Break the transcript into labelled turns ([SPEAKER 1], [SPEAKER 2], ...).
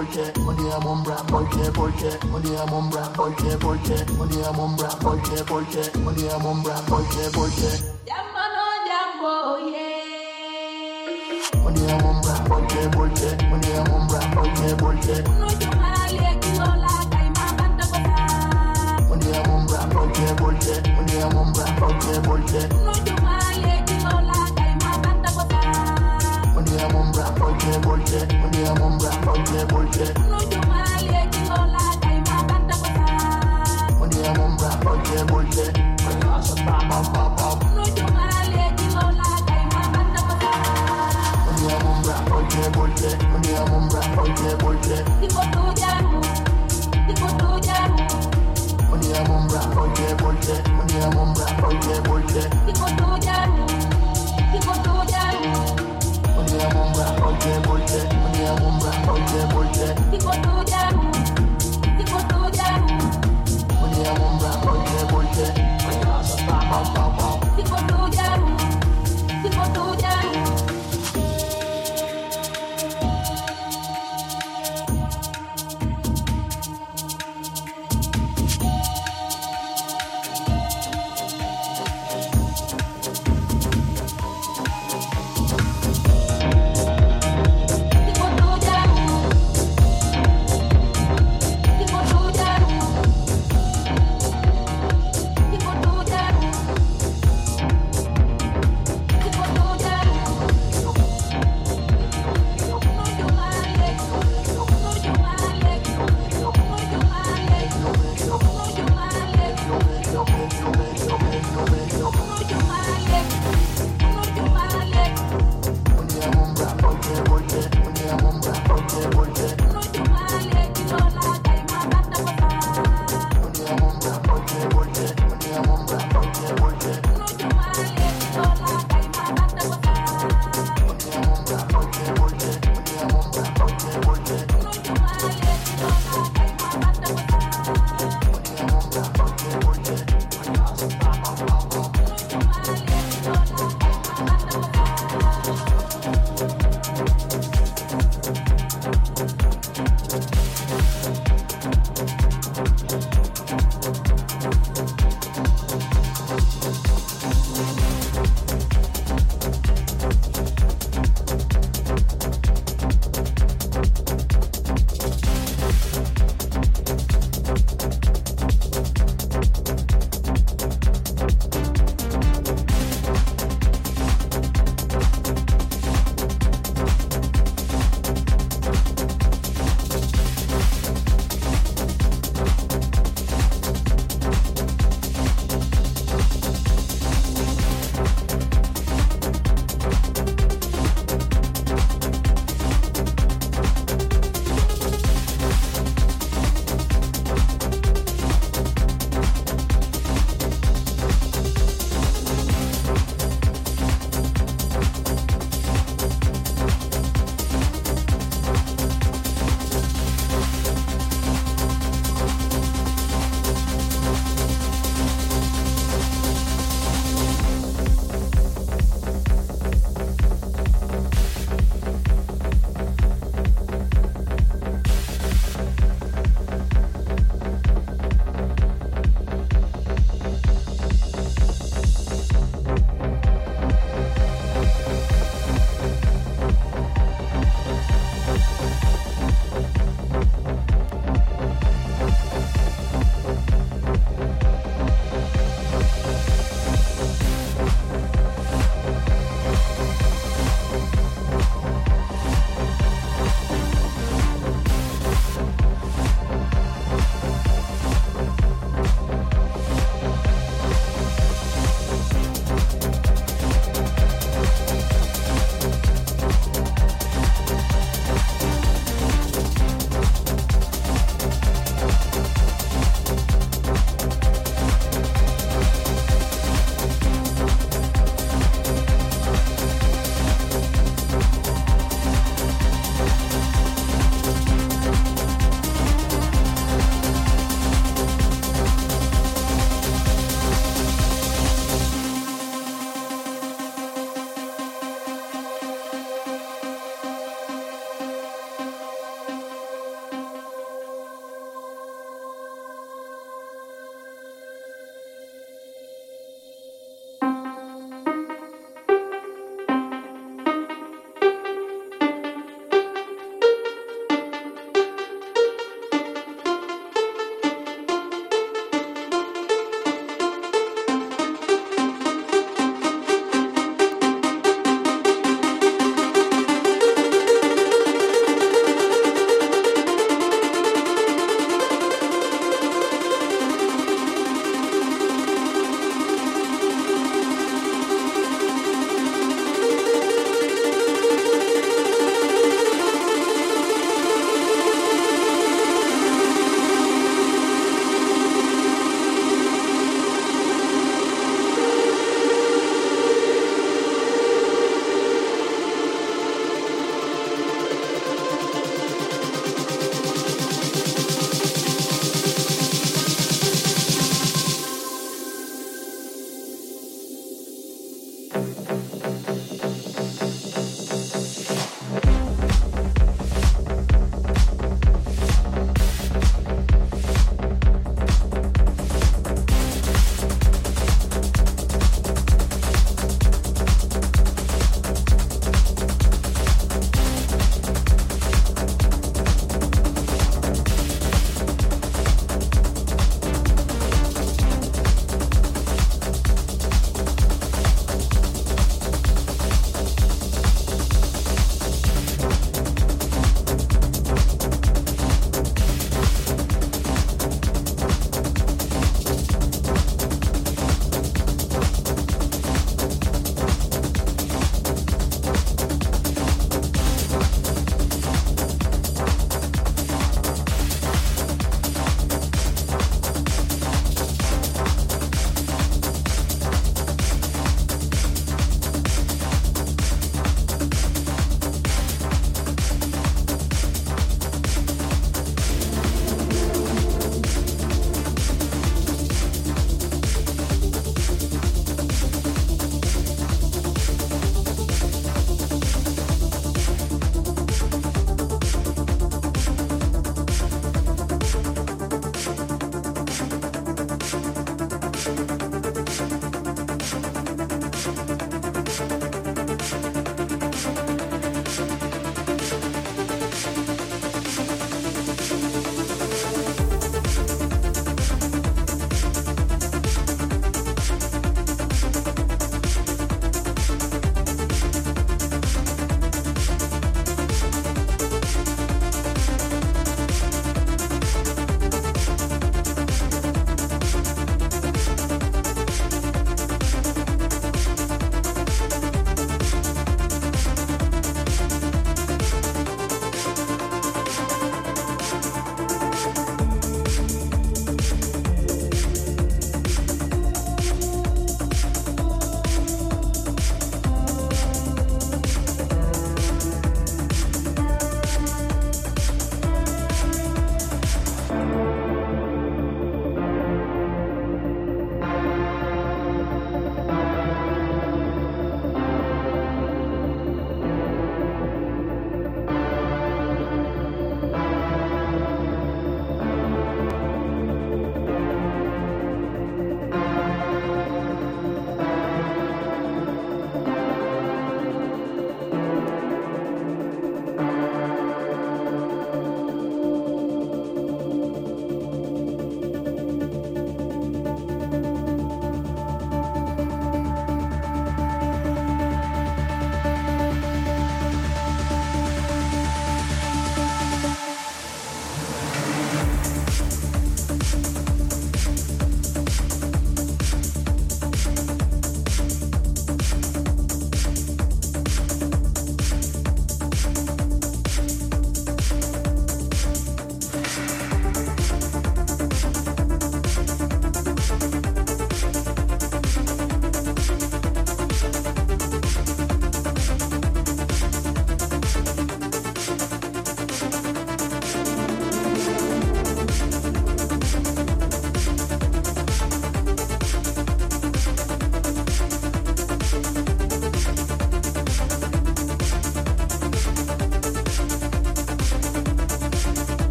[SPEAKER 1] porque, money a mombra, porque, porque, money a mombra, porque, porque, money a mombra, porque, porque, money a mombra, porque, porque. Jambo no jambo, yeah. Money a mombra, porque, porque, money a mombra, porque, porque. No yo marale que no la caima banda cosa. Money a mombra, porque, porque, money a mombra, porque, porque. No yo marale porque, porque, me amombra, porque, porque. No yo malie, que no la caima banda cosa. Me amombra, porque, porque, me hace pa pa pa pa. No yo malie, que no la caima banda cosa. Me amombra, porque, porque, me amombra, porque, porque. Digo tú ya no, digo tú ya no. Me amombra, porque, porque, me amombra, porque, porque. hombre, porque, porque. Hijo.